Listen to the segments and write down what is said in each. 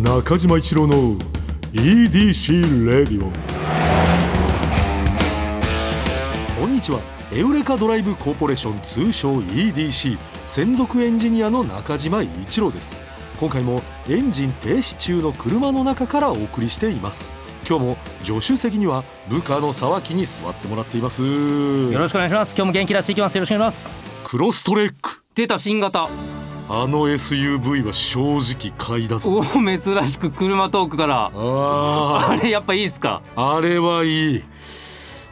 中島一郎の EDC レディオこんにちは。エウレカドライブコーポレーション通称 EDC 専属エンジニアの中島一郎です。今回もエンジン停止中の車の中からお送りしています。今日も助手席には部下の沢木に座ってもらっています。よろしくお願いします。今日も元気出していきます。よろしくお願いします。クロストレック。出た新型あの SUV は正直買いだぞ。おお珍しく車トークから。ああれやっぱいいですか？ーあれはいい。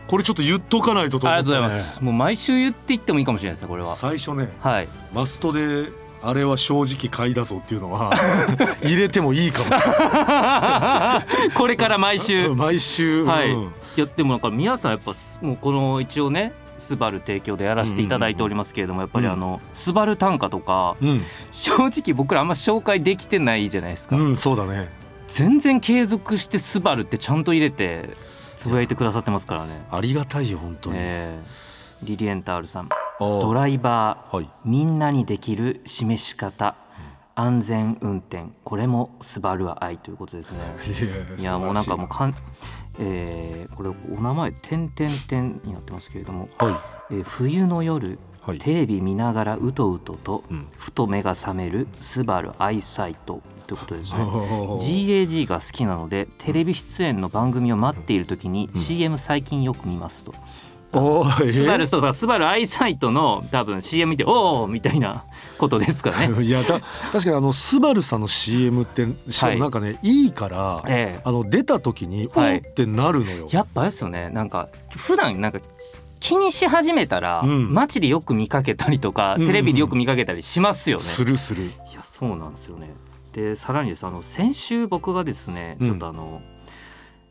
これちょっと言っとかないととあり思って、ね、がとうございます。もう毎週言っていってもいいかもしれないですねこれは。最初ねはい。マストであれは正直買いだぞっていうのは 入れてもいいかもしれない。これから毎週。毎週、はい、うん。い。やでもなんか皆さんやっぱもうこの一応ねスバル提供でやらせていただいておりますけれどもやっぱりあのスバル単価とかうん、正直僕らあんま紹介できてないじゃないですか、うん、そうだね。全然継続してスバルってちゃんと入れてつぶやいてくださってますからね。ありがたいよ本当に、えーリリエンタールさん。ドライバーはい。みんなにできる示し方。安全運転。これもスバルは愛ということですね。いやもうなんかもうかん、えーこれお名前「点点点」になってますけれども、はい。えー冬の夜はい。テレビ見ながらうとうとと、うん。ふと目が覚めるスバルアイサイトということですね。GAG が好きなのでテレビ出演の番組を待っている時に CM 最近よく見ますと。おーえー？スバルそうだスバルアイサイトの多分 CM 見ておおみたいなことですかね。いやだ確かにあのスバルさんの CM ってしかもなんかね、い、いから、ええあの出た時に、はいおーってなるのよ。やっぱあれですよねなんか普段なんか気にし始めたら、うん街でよく見かけたりとか、うんうんうんテレビでよく見かけたりしますよね。するする。いやそうなんですよね。でさらにですあの先週僕がですねうんちょっとあの、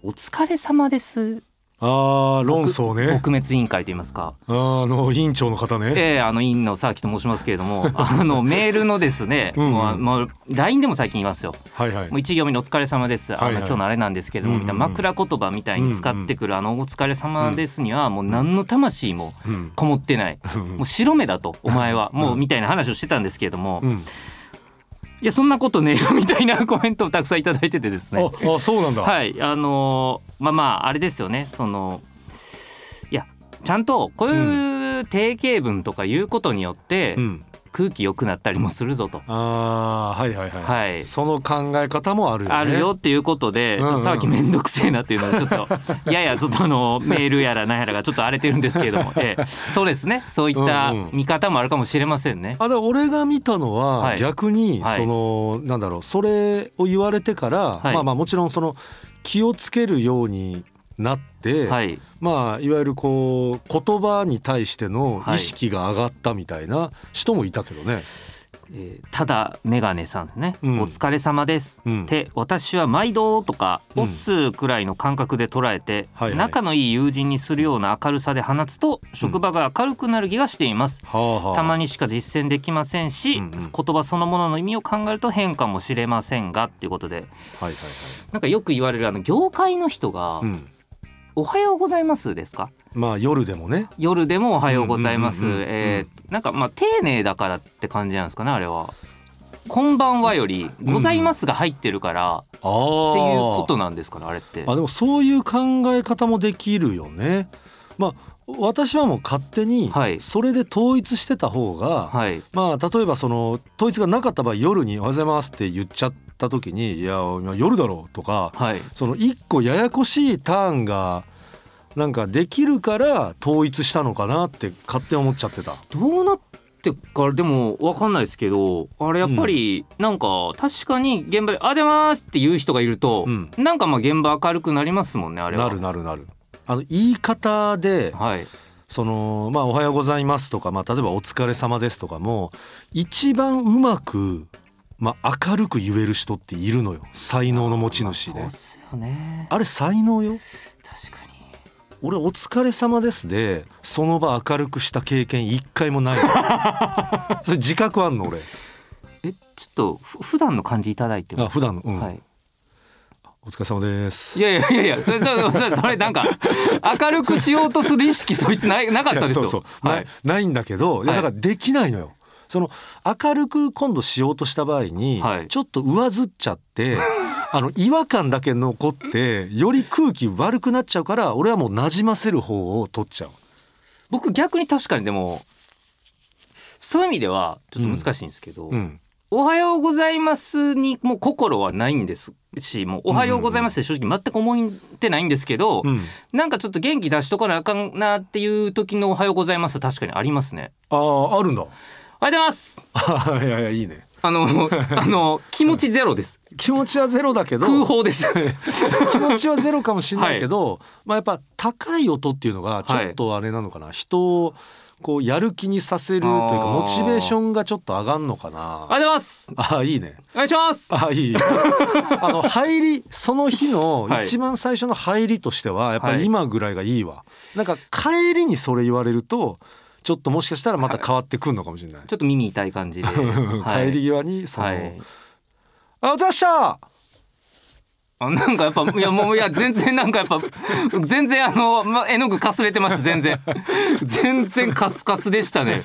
お疲れ様ですあー論争ね。撲滅委員会といいますか、あーあの委員長の方ね。ええあの委員の沢木と申しますけれども あのメールのですね、うんうん。もうもう LINE でも最近言いますよ。はいはい。もう。一行目の「お疲れ様です」あの、はい。はい今日のあれなんですけれども、みたいな枕言葉みたいに使ってくる、あの「お疲れ様です」にはもう何の魂もうん。こもってない、うんもう白目だとお前は、うん。もうみたいな話をしてたんですけれども、いうん。やそんなことねみたいなコメントをたくさんいただいててですねああそうなんだ。はいあのーまあまああれですよねそのいやちゃんとこういう定型文とか言うことによってうん。空気良くなったりもするぞと。ああはいはいはい。はい。その考え方もあるよね。あるよっていうことで、うんうん。ちょっとさっき面倒くせえなっていうのをちょっと ややちょっとあのメールやら何やらがちょっと荒れてるんですけれども、ええ。そうですね。そういったうんうん。見方もあるかもしれませんね。あだから俺が見たのは、はい。逆にはい。その、なんだろうそれを言われてから、はい。まあまあもちろんその気をつけるようになって、はい。まあいわゆるこう言葉に対してのはい。意識が上がったみたいな人もいたけどね。えーただメガネさんね、うん。お疲れ様です、うん。って私は毎度とかうん。オスくらいの感覚で捉えて、はいはい。仲のいい友人にするような明るさで放つと職場が明るくなる気がしています、はあはあ、たまにしか実践できませんし、うんうん。言葉そのものの意味を考えると変かもしれませんがっていうことで。はいはいなんかよく言われるあの業界の人がはい。うん。「おはようございます」ですか？まあ夜でもね。夜でも「おはようございます」うんうんうんうんえーなんかまあ丁寧だからって感じなんですかねあれは。こんばんはより「ございます」が入ってるからああ。っていうことなんですかねあれって。あでもそういう考え方もできるよね。まあ私はもう勝手にはいそれで統一してた方が、はいまあ例えばその統一がなかった場合夜に「おはようございます」って言っちゃった時に「いや今夜だろ」うとかはいその一個ややこしいターンがなんかできるから統一したのかなって勝手に思っちゃってた。どうなってからでも分かんないですけどあれやっぱりなんか確かに現場で「あ出ます」って言う人がいると、うんなんかまあ現場明るくなりますもんねあれは。なるなるなる。あの言い方ではいそのまあ「おはようございます」とか、まあ、例えば「お疲れ様です」とかも一番うまく、まあ、明るく言える人っているのよ。才能の持ち主ねそうっ。すよね。あれ才能よ。確かに。俺「お疲れ様です」でその場明るくした経験一回もない。それ自覚あんの俺？えちょっとふ普段の感じいただいても。あ普段の、うん。はい。お疲れ様です。いやいやいやいやそれそれそれそれなんか明るくしようとする意識そいつないなかったですよ。そうそう、はないないんだけど、いやはい。だからできないのよその明るく今度しようとした場合に、はい。ちょっと上ずっちゃって あの違和感だけ残ってより空気悪くなっちゃうから俺はもうなじませる方を取っちゃう。僕逆に確かにでもそういう意味ではちょっと難しいんですけど、うん。おはようございますにもう心はないんですしもうおはようございますって正直全く思ってないんですけど、うん。なんかちょっと元気出しとかなあかんなっていう時のおはようございますは確かにありますね。あああるんだおはようございます。あいやいやいいね。あの あの気持ちゼロです。気持ちはゼロだけど空砲です。気持ちはゼロかもしれないけど、まあやっぱ高い音っていうのがちょっとあれなのかな、人をこうやる気にさせるというかモチベーションがちょっと上がんのかな。おはようございます。ああいいね。お願いします。あいい。あの入りその日のはい。一番最初の入りとしてはやっぱはい。り今ぐらいがいいわ、なんか帰りにそれ言われるとちょっともしかしたらまた変わってくんのかもしれない、ちょっと耳痛い感じで。はい。帰り際にその、はい。あおざっした！あなんかやっぱいやもういや全然なんかやっぱ全然あの、ま、絵の具かすれてました全然。全然カスカスでしたね。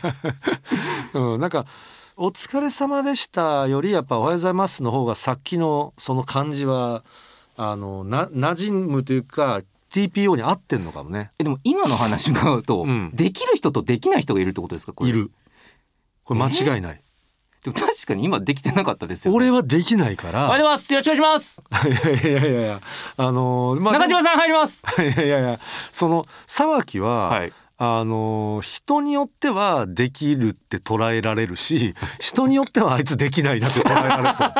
うん、なんか「お疲れ様でした」よりやっぱ「おはようございます」の方がさっきのその感じはあのな馴染むというか TPO に合ってんのかもね。えでも今の話伺うと、うん。できる人とできない人がいるってことですかこれ？いる。これ間違いない、でも確かに今できてなかったですよ、ね、俺はできないかおはようございらますよろしくお願いします。いやいやいやいや。あのーまあ中島さん入ります。いやいやいや。その沢木は、はいあのー人によってはできるって捉えられるし 人によってはあいつできないなって捉えられそう。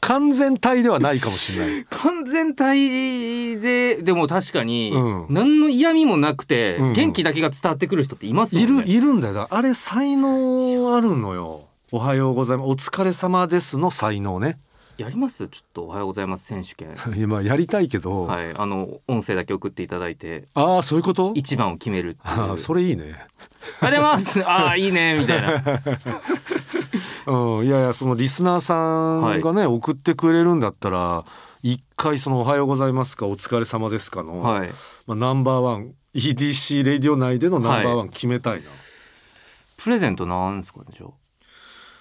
完全体ではないかもしれない。完全体ででも確かに、うん。何の嫌味もなくて、うん。元気だけが伝わってくる人っていますよね。いるいるんだよ。あれ才能あるのよ。おはようございます。お疲れ様ですの才能ねやります？ちょっとおはようございます選手権。今やりたいけど、はいあの音声だけ送っていただいて。ああそういうこと？一番を決めるああそれいいね。あります。ああいいねみたいな。うんいやいやそのリスナーさんがね、送ってくれるんだったら一回その「おはようございますかお疲れ様ですかの」はい。まあ、ナンバーワン EDC レディオ内でのナンバーワン決めたいな、プレゼントなんですかねじゃあ。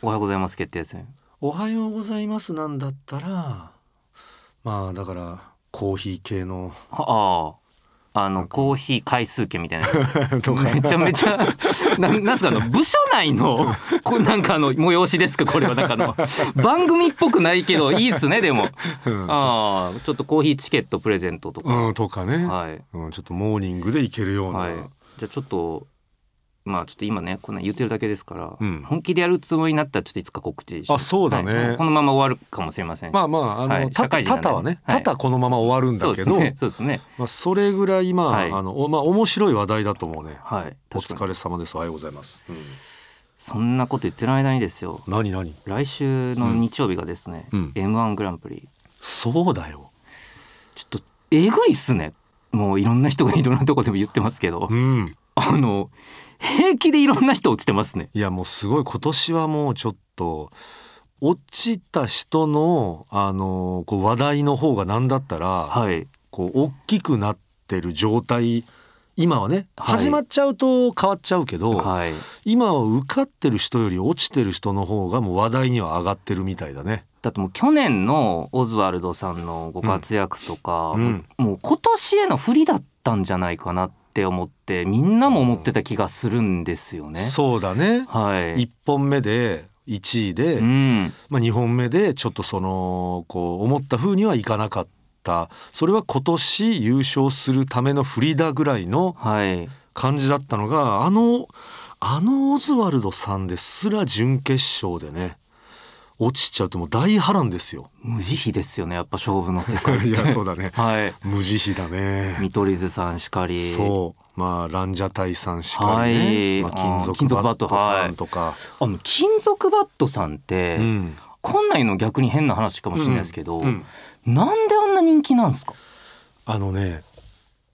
おはようございます決定戦おはようございますなんだったらまあだからコーヒー系の。はあ。あのコーヒー回数券みたいな。めちゃめちゃ なんなんすかあの部署内の こなんかあの催しですか？これはなんかあの番組っぽくないけどいいっすねでも。うん。ああちょっとコーヒーチケットプレゼントとか、うん、とかね、はい。うん、ちょっとモーニングで行けるような、はい。じゃあちょっとまあちょっと今ねこんなん言ってるだけですから、うん。本気でやるつもりになったらちょっといつか告知しあそうだね。はい。このまま終わるかもしれませんし。まあまああの、はい。た社会はね、はい。たたこのまま終わるんだけど、そうですね。そうですね。まあそれぐらいまあ、はい。あのおまあ面白い話題だと思うね。はい。お疲れ様です。おはようございます。うん、そんなこと言ってる間にですよ。何何？来週の日曜日がですね、うん。M1 グランプリ。そうだよ。ちょっとえぐいっすね。もういろんな人がいろんなとこでも言ってますけど。うん。あの平気でいろんな人落ちてますねいやもうすごい今年はもうちょっと落ちた人のあのこう話題の方がなんだったら、はいこう大きくなってる状態。今はね、はい始まっちゃうと変わっちゃうけど、はい今は受かってる人より落ちてる人の方がもう話題には上がってるみたいだね。だってもう去年のオズワルドさんのご活躍とか、うんもう今年への不利だったんじゃないかなって思ってみんなも思ってた気がするんですよね。そうだね。はい、1本目で1位で、うん、まあ、2本目でちょっとそのこう思った風にはいかなかったそれは今年優勝するための振りだぐらいのはい、感じだったのがあのあのオズワルドさんですら準決勝でね落ちちゃうともう大波乱ですよ。無慈悲ですよねやっぱ勝負の世界 いやそうだね、はい、無慈悲だね。見取り図さんしかり。そう。まあランジャタイさんしかりね、はい。まあ、金属バットさんとか、はい、あの金属バットさんって、うん、ないの逆に変な話かもしれないですけど、うんうん、なんであんな人気なんですか？あのね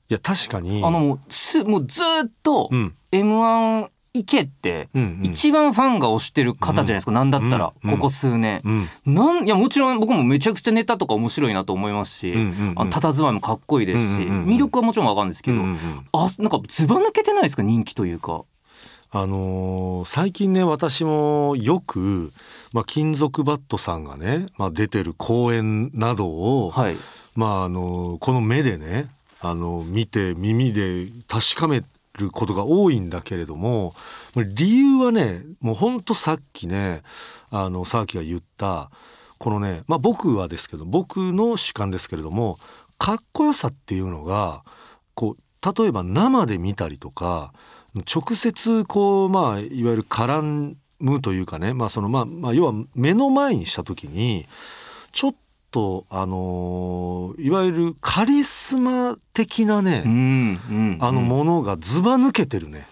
いや確かに。あのすもうずっと m 1池って一番ファンが推してる方じゃないですか、うんう、だったらここ数年、うん、なんいやもちろん僕もめちゃくちゃネタとか面白いなと思いますし、うんうんうん、たたずまいもかっこいいですし、うんうんうん、魅力はもちろん分かるんですけど、うんうん、あなんかずば抜けてないですか人気というか。あのー、最近ね私もよく、まあ、金属バットさんがね、まあ、出てる公演などを、はい、まああのー、この目でねあのー、見て耳で確かめて。ることが多いんだけれども理由はねもうほんとさっきねあの沢木が言ったこのね、まあ、僕はですけど僕の主観ですけれどもかっこよさっていうのがこう例えば生で見たりとか直接こうまあいわゆる絡むというかね、まあそのまあまあ、要は目の前にした時にちょっとあのーいわゆるカリスマ的なね、うんうんあのものがずば抜けてるね。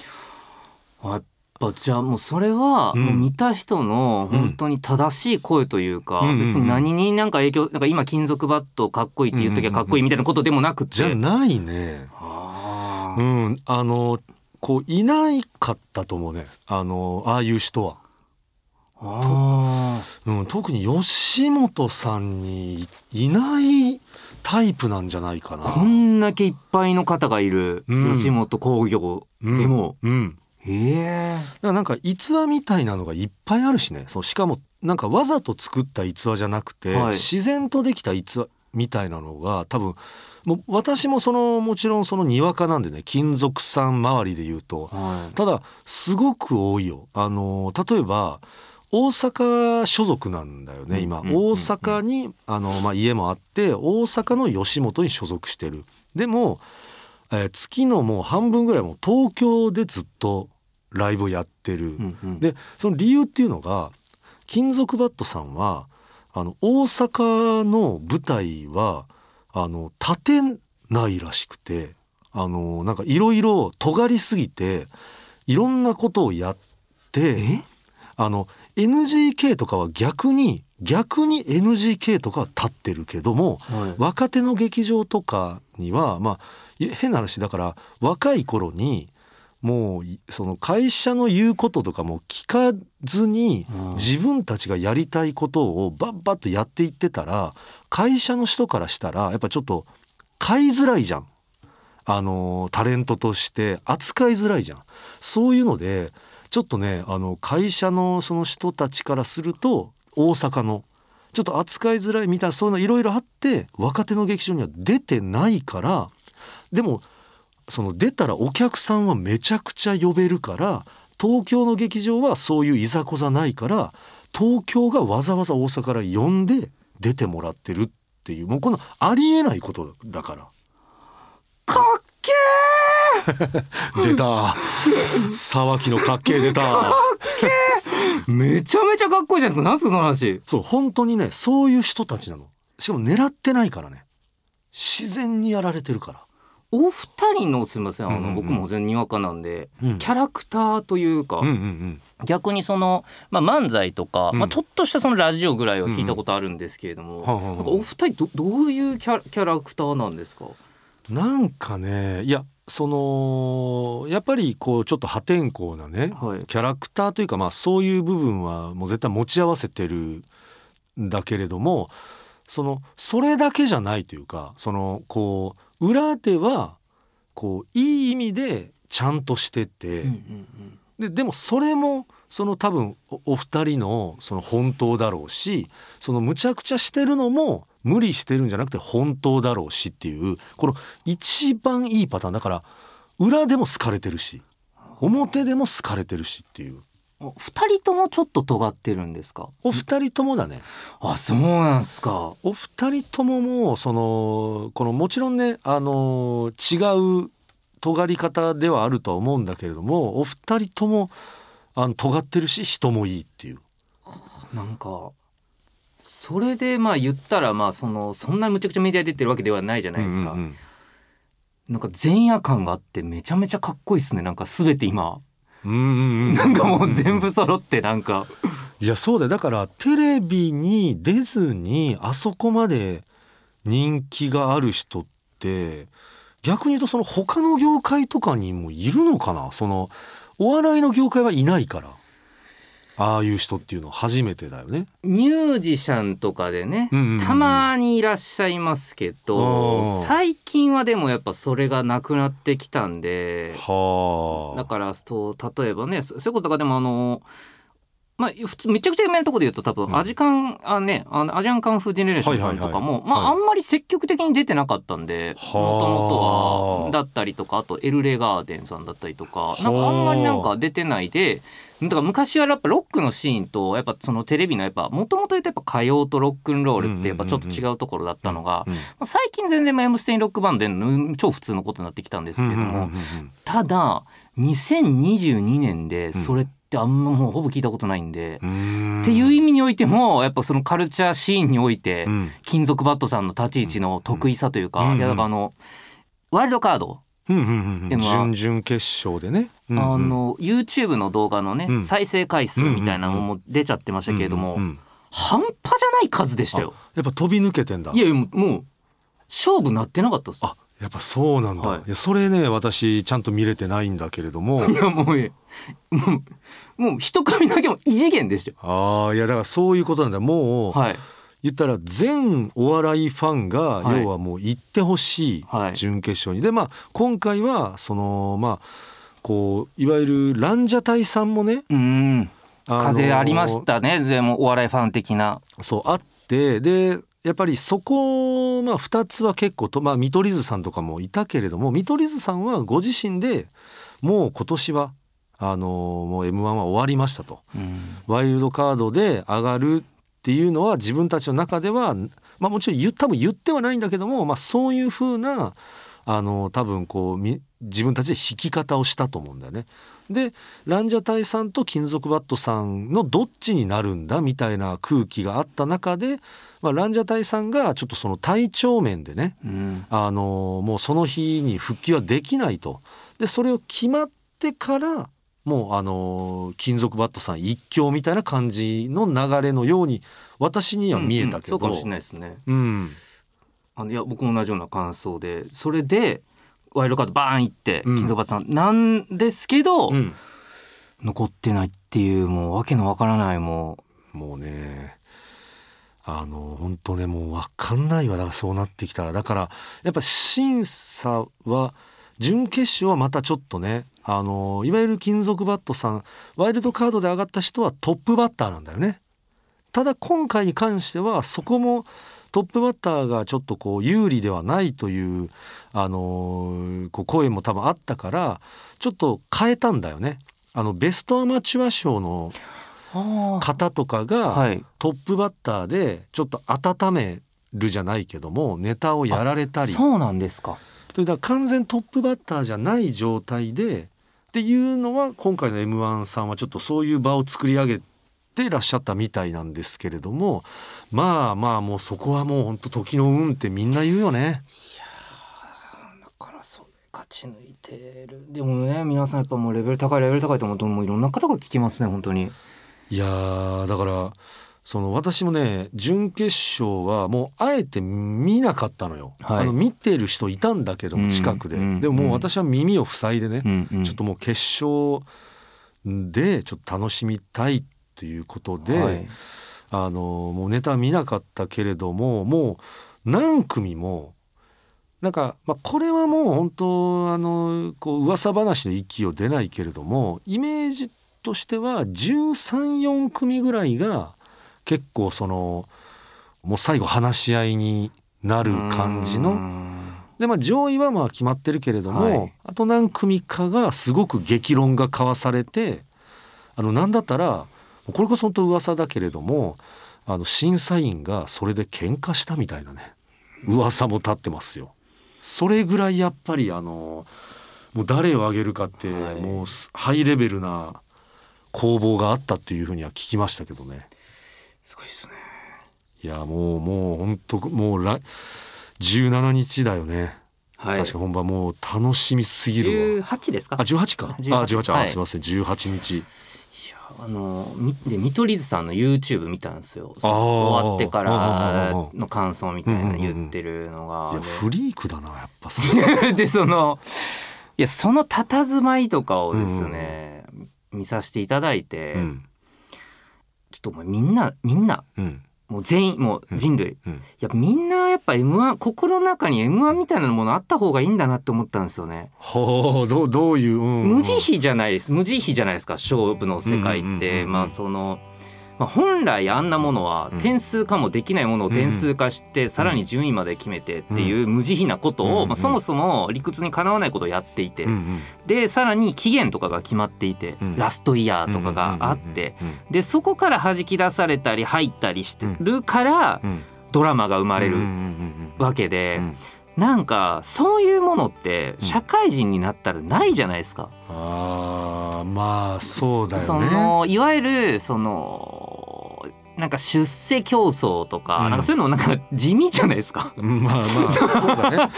やっぱじゃあもうそれはうんもう見た人の本当に正しい声というか、別に何になんか影響なんか今金属バットかっこいいって言う時はかっこいいみたいなことでもなくて、じゃないね。うん、あのこういないかったと思うね。あのああいう人は。あうん、特に吉本さんにいないタイプなんじゃないかな。ーこんだけいっぱいの方がいるうん。吉本興業でも、うん、うん。なんか逸話みたいなのがいっぱいあるしね。そうしかもなんかわざと作った逸話じゃなくて、はい。自然とできた逸話みたいなのが多分もう私もそのもちろんそのにわかなんでね金属さん周りで言うとはい。ただすごく多いよ。あの例えば大阪所属なんだよね今、うんうんうんうん。大阪にあの、まあ、家もあって大阪の吉本に所属してる。でも、えー月のもう半分ぐらいもう東京でずっとライブをやってる、うんうん。でその理由っていうのが金属バットさんはあの大阪の舞台はあの立てないらしくてあのなんかいろいろ尖りすぎていろんなことをやってえ？あの NGK とかは逆に逆に NGK とかは立ってるけどもはい若手の劇場とかにはまあい変な話だから若い頃にもういその会社の言うこととかも聞かずにうん自分たちがやりたいことをバッバッとやっていってたら会社の人からしたらやっぱちょっと買いづらいじゃん。あのタレントとして扱いづらいじゃん。そういうのでちょっとねあの会社のその人たちからすると大阪のちょっと扱いづらいみたいなそういうのいろいろあって若手の劇場には出てないからでもその出たらお客さんはめちゃくちゃ呼べるから東京の劇場はそういういざこざないから東京がわざわざ大阪から呼んで出てもらってるっていうもうこのありえないことだから。かっけ 出た。沢木のかっけえ出た。ー。めちゃめちゃかっこいいじゃないですか。なんすかその話。そう本当にねそういう人たちなの。しかも狙ってないからね。自然にやられてるから。お二人のすみませんあの、うんうんうん。僕も全然にわかなんで、うん。キャラクターというか、うんうんうん。逆にその、まあ、漫才とか、うん。まあ、ちょっとしたそのラジオぐらいは聞いたことあるんですけれども、はあはあはあなんかお二人どどういうキャラキャラクターなんですか？なんかねいやそのやっぱりこうちょっと破天荒なねはい。キャラクターというかまあそういう部分はもう絶対持ち合わせてるんだけれどもそのそれだけじゃないというかそのこう裏ではこういい意味でちゃんとしてて、ででもそれもその多分おお二人のその本当だろうしそのむちゃくちゃしてるのも無理してるんじゃなくて本当だろうしっていうこの一番いいパターンだから裏でも好かれてるし表でも好かれてるしっていう。お二人ともちょっと尖ってるんですか？お二人ともだね。あそうなんすか。お二人とももうそのこのもちろんねあの違う尖り方ではあるとは思うんだけれどもお二人ともあの尖ってるし人もいいっていう。なんかそれでまあ言ったらまあそのそんなむちゃくちゃメディア出てるわけではないじゃないですか、うんうんうん。なんか前夜感があってめちゃめちゃかっこいいですね。なんか全て今。うんうんうん。なんかもう全部揃ってなんか。いやそうだよ。だからテレビに出ずにあそこまで人気がある人って逆に言うとその他の業界とかにもいるのかな？そのお笑いの業界はいないからああいう人っていうのは初めてだよね。ミュージシャンとかでね、うんうんうんたまにいらっしゃいますけど最近はでもやっぱそれがなくなってきたんではあ。だからそう例えばねそそういうこととかでもあのまあ普通めちゃくちゃ有名なところで言うと多うん。分アジカン、あねあのアジアンカンフージェネレーションさんとかも、まあ、はいあんまり積極的に出てなかったんでもはあ。ともとはだったりとかあとエルレガーデンさんだったりとかあ。なんかあんまりなんか出てないでだから昔はやっぱロックのシーンとやっぱそのテレビのやっぱもともと言うとやっぱ歌謡とロックンロールってやっぱちょっと違うところだったのが、最近全然まあ M ステにロックバンドでうん超普通のことになってきたんですけれども、うんうんうんうん。ただ2022年でそれってあんまもうほぼ聞いたことないんで、うん。っていう意味においてもやっぱそのカルチャーシーンにおいて、うん。金属バットさんの立ち位置の得意さというか、うん。いやだからあのワイルドカード、うんうんうんうん。M1 準々決勝でね。うんうん。あの YouTube の動画のね、うん。再生回数みたいなのも出ちゃってましたけれども、うんうんうん。半端じゃない数でしたよ。やっぱ飛び抜けてんだ。い。やもうもう勝負なってなかったです。あやっぱそうなんだ、はい。い、やそれね私ちゃんと見れてないんだけれども。いやもうえもうもう一組だけも異次元でしたよ。ああいやだからそういうことなんだ。もう、はい。言ったら全お笑いファンがはい。要はもう行ってほしいはい。準決勝に、でまあ今回はそのまあこういわゆるランジャタイさんもね、うん。あのー風ありましたね。でもお笑いファン的な。そうあってでやっぱりそこまあ2つは結構とまあ見取り図さんとかもいたけれども見取り図さんはご自身でもう今年はあのもう m 1は終わりましたと。うんワイルドカードで上がるっていうのは自分たちの中では、まあ、もちろん言多分言ってはないんだけども、まあ、そういうふうなあの多分こうみ自分たちで弾き方をしたと思うんだよね。でランジャタイさんと金属バットさんのどっちになるんだみたいな空気があった中で、まあ、ランジャタイさんがちょっとその体調面でねうん。あのもうその日に復帰はできないと。でそれを決まってからもうあの金属バットさん一強みたいな感じの流れのように私には見えたけど、うんうんそうかもしれないですね。うん。あのいや僕も同じような感想でそれでワイルドカードバーン行ってうん。金属バットさんなんですけど、うん。残ってないっていうもうわけのわからないももうねあの本当ねもう分かんないわだからそうなってきたらだからやっぱ審査は準決勝はまたちょっとねあのいわゆる金属バットさんワイルドカードで上がった人はトップバッターなんだよね。ただ今回に関してはそこもトップバッターがちょっとこう有利ではないという、あのこう声も多分あったからちょっと変えたんだよね。あのベストアマチュア賞の。方とかが、はい。トップバッターでちょっと温めるじゃないけどもネタをやられたりそうなんですか。それだから完全トップバッターじゃない状態でっていうのは今回の m 1さんはちょっとそういう場を作り上げてらっしゃったみたいなんですけれどもまあまあもうそこはもう本当時の運ってみんな言うよね。だからそれ勝ち抜いてる。でもね皆さんやっぱもうレベル高いレベル高いと思うともういろんな方が聞きますね本当に。いやーだからその私もね準決勝はもうあえて見なかったのよ、はい。あの見てる人いたんだけどうん近くで、うんでももう私は耳を塞いでね、うんうん。ちょっともう決勝でちょっと楽しみたいということで、はい。あのもうネタ見なかったけれどももう何組もなんか、まあ、これはもう本当あのこう噂話の域を出ないけれどもイメージとしては134組ぐらいが結構そのもう最後話し合いになる感じの。うんでまあ上位はまあ決まってるけれども、はいあと何組かがすごく激論が交わされてあのなんだったらこれこそ本当噂だけれどもあの審査員がそれで喧嘩したみたいなね噂も立ってますよ。それぐらいやっぱりあのもう誰を挙げるかって、はいもうすハイレベルな攻防があったっていうふうには聞きましたけどね。すごいですね。いやもうもう本当もう来17日だよね。はい。確か本番もう楽しみすぎる十わ。八ですか？あ、十八か。18あ、十八、あ、はいすみません、十八日。いやあのみで見取り図さんの YouTube 見たんですよ。終わってかうんうんうんらうんの感想みたいな言ってるのがいや、でフリークだな、やっぱさ。でそのいやその佇まいとかをですね、見させていただいて、うん、ちょっともうみんなみんなうん。もう全員もう人類、うん。いやみんなやっぱ M1 心の中に M1 みたいなものあった方がいいんだなって思ったんですよね。ほうどうどういう、うん。無慈悲じゃないです。無慈悲じゃないですか勝負の世界って。うん。まあその、まあ、本来あんなものはうん。点数化もできないものを点数化して、さらに順位まで決めてっていう無慈悲なことを、まあ、そもそも理屈にかなわないことをやっていて、でさらに期限とかが決まっていて、うん。ラストイヤーとかがあって、うんでそこから弾き出されたり入ったりしてるから、うん。ドラマが生まれるわけで、うんなんかそういうものってうん社会人になったらないじゃないですか。あーまあそうだよねそのいわゆるそのなんか出世競争とか、うん。なんかそういうのもなんか地味じゃないですか。うんまあまあ そうだね。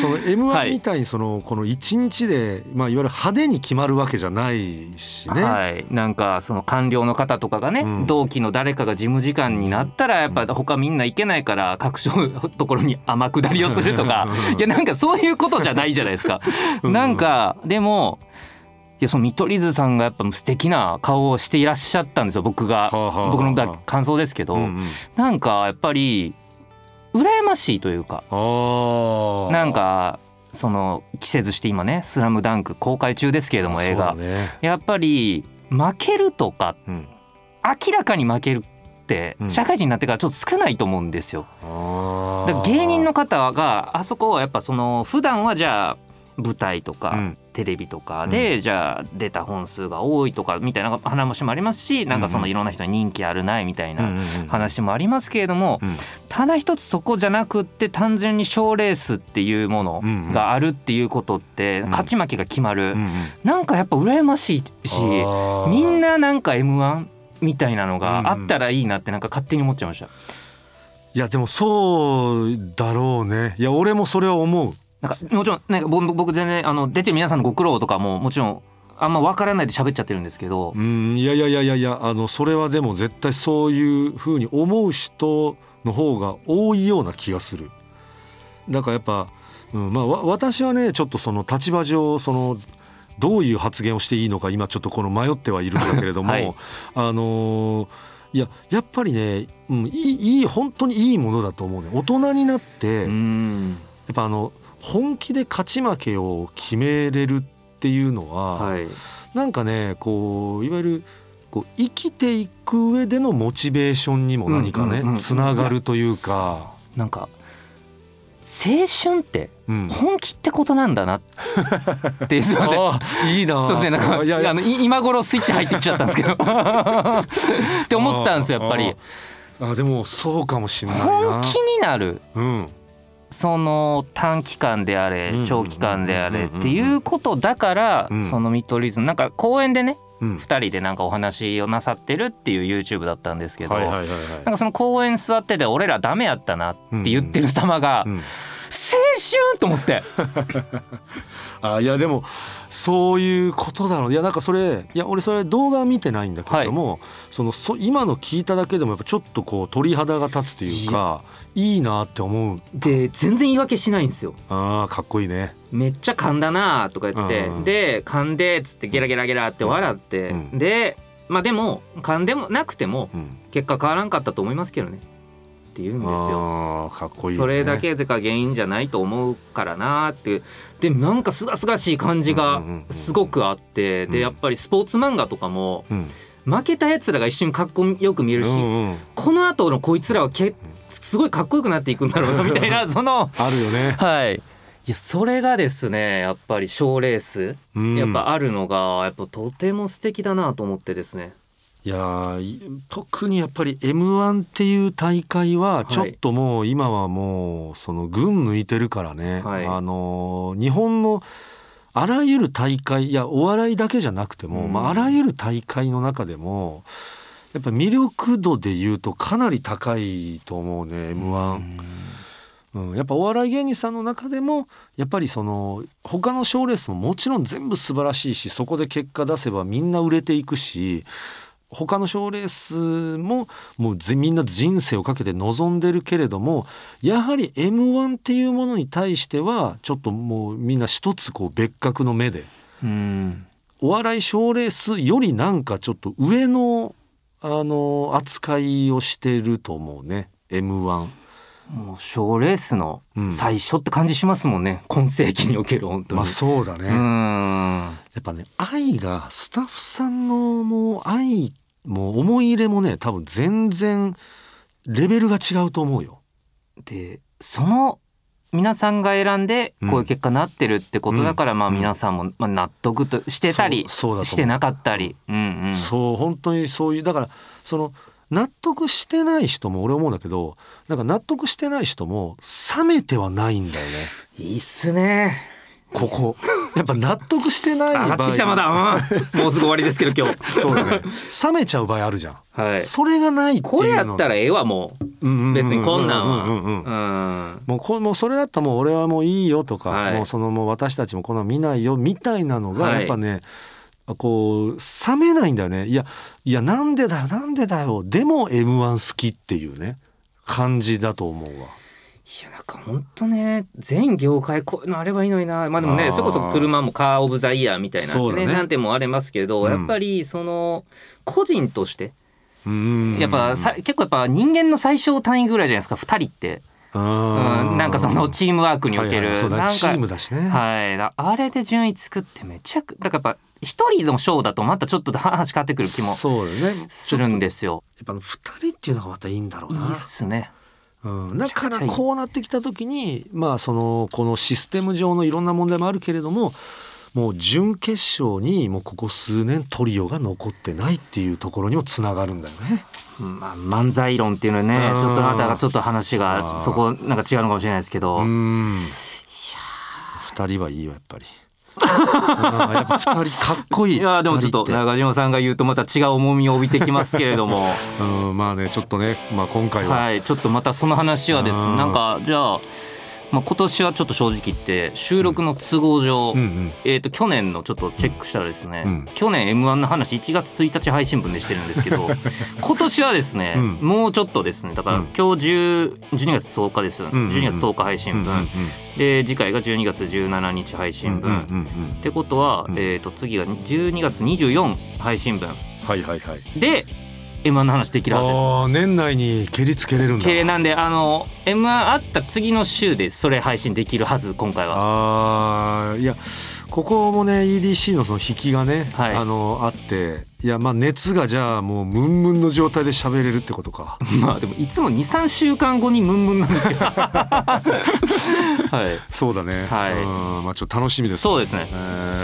その m 1はい。みたいにそのこの1日で、まあ、いわゆる派手に決まるわけじゃないしね、はい、なんかその官僚の方とかがね、うん。同期の誰かが事務次官になったらやっぱ他みんな行けないから各所のところに天下りをするとか。いやなんかそういうことじゃないじゃないですか。うん。なんかでもいやその見取り図さんがやっぱ素敵な顔をしていらっしゃったんですよ僕が。はあはあはあ。僕の感想ですけど、うんうん。なんかやっぱり羨ましいというか。なんかその季節して今ね「スラムダンク公開中ですけれども映画、ねやっぱり負けるとかうん。明らかに負けるってうん。社会人になってからちょっと少ないと思うんですよ。あー。だから芸人の方があそこはやっぱその普段はじゃあ舞台とか、うん。テレビとかで、じゃあ出た本数が多いとかみたいな話もありますしなんかそのいろんな人に人気あるないみたいな話もありますけれども、うん。ただ一つそこじゃなくって単純に賞レースっていうものがあるっていうことってん。勝ち負けが決まる、うんうん。なんかやっぱ羨ましいしみんななんか m 1みたいなのうんがあったらいいなってなんか勝手に思っちゃいました。いやでもそうだろうね。いや俺もそれは思うなんかもちろんなんか僕僕全然あの出てる皆さんのご苦労とかももちろんあんま分からないで喋っちゃってるんですけど、うんいやいやいやいやいやあのそれはでも絶対そういうふうに思う人の方が多いような気がする。だからやっぱ、うんまあ、わ私はねちょっとその立場上そのどういう発言をしていいのか今ちょっとこの迷ってはいるんだけれども、はい。あのーいややっぱりね、うん、いいいい本当にいいものだと思うね。大人になって、うやんっぱあの本気で勝ち負けを決めれるっていうのは、はい。なんかねこういわゆるこう生きていく上でのモチベーションにも何かね、うんうんうんつながるというか、なんか青春ってうん、本気ってことなんだなってすいません。あいいなそうですねなんかいやいや。あのい今頃スイッチ入ってきちゃったんですけど。って思ったんですよやっぱり。ああ。でもそうかもしれないな。本気になる。うんその短期間であれうん。長期間であれっていうことだからうん。その見取り図なんか公園でねうん。2人でなんかお話をなさってるっていう YouTube だったんですけどなんかその公園座ってて俺らダメやったなって言ってる様がうん。青春と思って。あいやでもそういうことだろう。いやなんかそれいや俺それ動画は見てないんだけれども、そのそ今の聞いただけでもやっぱちょっとこう鳥肌が立つというかいい。なって思うで全然言い訳しないんですよ。あーかっこいいね。めっちゃ噛んだなとか言って、うん。で噛んでっつってゲラゲラゲラって笑って、うん。でまあでも噛んでもなくてもうん。結果変わらんかったと思いますけどねって言うんですよ。かっこいい、ね、それだけが原因じゃないと思うからなってでなんかすがすがしい感じがうんうんうんうん。すごくあってうん。でやっぱりスポーツ漫画とかもうん。負けたやつらが一瞬かっこよく見えるし、うんうんこの後のこいつらはけすごいかっこよくなっていくんだろうなみたいなそのあるよね、はい。いやそれがですねやっぱり賞レースうん。やっぱあるのがやっぱとても素敵だなと思ってですね。いや特にやっぱり m 1っていう大会はちょっともう今はもうその群抜いてるからね、はい。あのー日本のあらゆる大会いやお笑いだけじゃなくても、うん。まあ、あらゆる大会の中でもやっぱ魅力度で言うとかなり高いと思うね m 1、うん、やっぱお笑い芸人さんの中でもやっぱりその他の賞レースももちろん全部素晴らしいしそこで結果出せばみんな売れていくし他の賞レースももうみんな人生をかけて臨んでるけれどもやはり m 1っていうものに対してはちょっともうみんな一つこう別格の目でお笑い賞レースよりなんかちょっと上のあの扱いをしてると思うね M1 もう賞レースの最初って感じしますもんね、うん、今世紀における本当に。まあそうだね。やっぱね愛がスタッフさんのもう愛もう思い入れもね多分全然レベルが違うと思うよ。でその皆さんが選んでこういう結果になってるってことだから、まあ皆さんもまあ納得としてたりしてなかったり、うんうん、そう本当にそういうだからその納得してない人も俺思うんだけどなんか納得してない人も冷めてはないんだよね。いいっすね。ここ。やっぱ納得してない場合上がってきたまだ、うん、もうすぐ終わりですけど今日。そうだね。冷めちゃう場合あるじゃん、はい、それがないこれやったらええわもう別にこんなんは。もうこもうそれだったらもう俺はもういいよとか、はい、もうそのもう私たちもこんな見ないよみたいなのがやっぱね、はいこう冷めないんだよね。いやいやなんでだよなんでだよ。でも m 1好きっていうね感じだと思うわ。いやなんか本当ね全業界こういうのあればいいのにな。まあでもねそれこそ車もカー・オブ・ザ・イヤーみたいなねね。なんてもありますけど、うん、やっぱりその個人としてやっぱさ結構やっぱ人間の最小単位ぐらいじゃないですか2人って。うん、なんかそのチームワークにおける、はいはい、なんかチームだしね、はい、あれで順位作ってめちゃくだからやっぱ一人のショーだとまたちょっと話変わってくる気もするんですよ。やっぱ二人っていうのがまたいいんだろうな。いいっすね。うん、だからこうなってきた時にまあそのこのシステム上のいろんな問題もあるけれどももう準決勝にもうここ数年トリオが残ってないっていうところにもつながるんだよね。まあ、漫才論っていうのはねちょっとまたちょっと話がそこなんか違うのかもしれないですけど。2人はいいよやっぱり。やっぱ二人かっこいい。いやでもちょっと中島さんが言うとまた違う重みを帯びてきますけれども。うんまあねちょっとねまあ今回は。はいちょっとまたその話はですねなんかじゃあ。まあ、今年はちょっと正直言って収録の都合上、うんうん、えー、と去年のちょっとチェックしたらですね、うん、去年 m 1の話1月1日配信分でしてるんですけど 今年はですね、うん、もうちょっとですねだから今日10 12月10日ですよ、うんうん、12月10日配信分、うんうん、で次回が12月17日配信分、うんうんうん、ってことは、えー、と次が12月24配信分、はいはいはい、で M1 の話できるはずです。年内に蹴りつけれるんだ。けなんであの M1 あった次の週でそれ配信できるはず今回は。ああいやここもね EDC のその引きがね、はい、あのあっていやまあ熱がじゃあもうムンムンの状態で喋れるってことか。まあでもいつも2、3週間後にムンムンなんですけど。はい。そうだね。はい。まあちょっと楽しみですそうですね。えー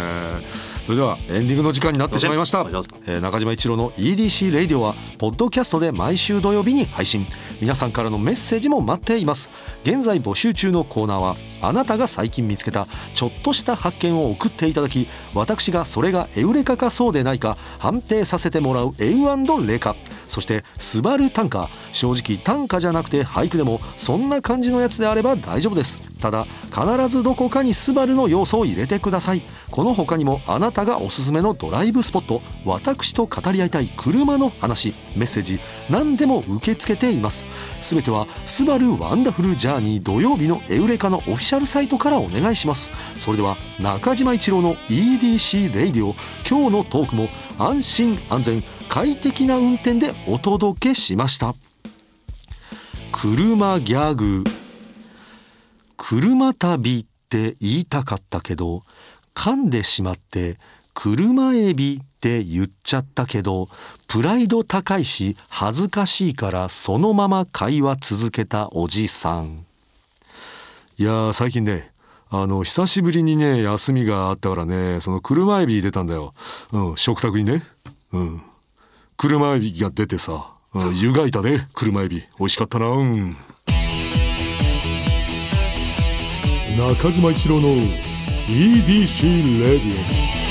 それではエンディングの時間になってしまいました、えー、中島一郎の EDC Radio はポッドキャストで毎週土曜日に配信。皆さんからのメッセージも待っています。現在募集中のコーナーはあなたが最近見つけたちょっとした発見を送っていただき私がそれがエウレカかそうでないか判定させてもらうエウレカそして「スバル短歌」正直短歌じゃなくて俳句でもそんな感じのやつであれば大丈夫です。ただ必ずどこかにスバルの要素を入れてください。この他にもあなたがおすすめのドライブスポット。私と語り合いたい車の話。メッセージ何でも受け付けています。すべては「スバルワンダフルジャーニー土曜日のエウレカ」のオフィシャルサイトからお願いします。それでは中島一郎の EDC Radio。今日のトークも安心安全快適な運転でお届けしました。車ギャグ。車旅って言いたかったけど噛んでしまって車エビって言っちゃったけどプライド高いし恥ずかしいからそのまま会話続けたおじさん。いや最近ねあの久しぶりにね休みがあったからねその車エビ出たんだよ、うん、食卓にね。うん。車エビが出てさ、うん、湯がいたね車エビ。美味しかったな。うん。中島一郎の EDC レディオ